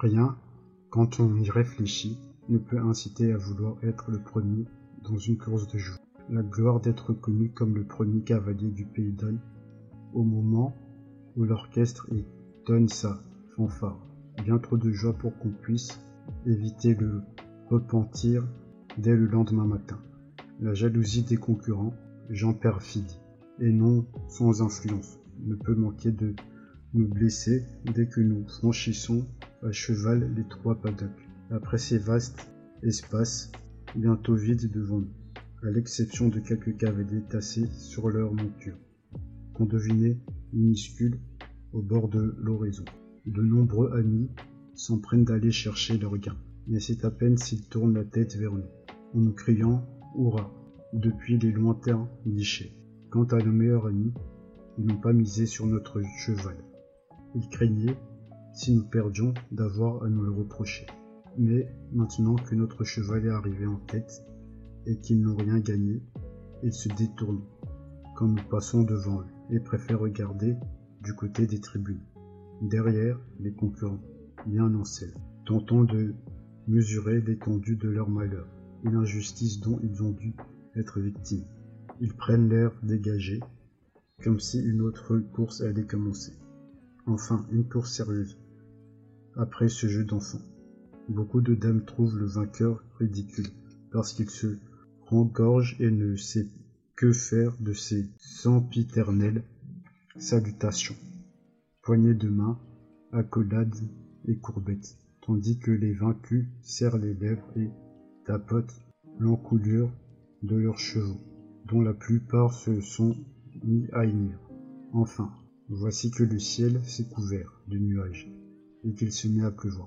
Rien, quand on y réfléchit, ne peut inciter à vouloir être le premier dans une course de joue. La gloire d'être connu comme le premier cavalier du pays donne, au moment où l'orchestre donne sa fanfare. Bien trop de joie pour qu'on puisse éviter le repentir dès le lendemain matin. La jalousie des concurrents, Jean perfidie, et non sans influence, ne peut manquer de nous blesser dès que nous franchissons à cheval les trois paddocks. Après ces vastes espaces, bientôt vides devant nous, à l'exception de quelques cavaliers tassés sur leur monture, qu'on devinait minuscules au bord de l'horizon. De nombreux amis s'emprennent d'aller chercher leur gain, mais c'est à peine s'ils tournent la tête vers nous, en nous criant Hurrah depuis les lointains guichets. Quant à nos meilleurs amis, ils n'ont pas misé sur notre cheval. Ils craignaient, si nous perdions, d'avoir à nous le reprocher. Mais maintenant que notre cheval est arrivé en tête et qu'ils n'ont rien gagné, ils se détournent quand nous passons devant eux et préfèrent regarder du côté des tribunes, derrière les concurrents, bien en selle, tentant de mesurer l'étendue de leur malheur et l'injustice dont ils ont dû être victimes. Ils prennent l'air dégagé, comme si une autre course allait commencer. Enfin, une course sérieuse. Après ce jeu d'enfants, beaucoup de dames trouvent le vainqueur ridicule, parce qu'il se rengorge et ne sait que faire de ces sempiternelles salutations, poignées de main, accolades et courbettes, tandis que les vaincus serrent les lèvres et tapotent l'encoulure de leurs chevaux, dont la plupart se sont mis à hennir. Enfin, voici que le ciel s'est couvert de nuages et qu'il se met à pleuvoir.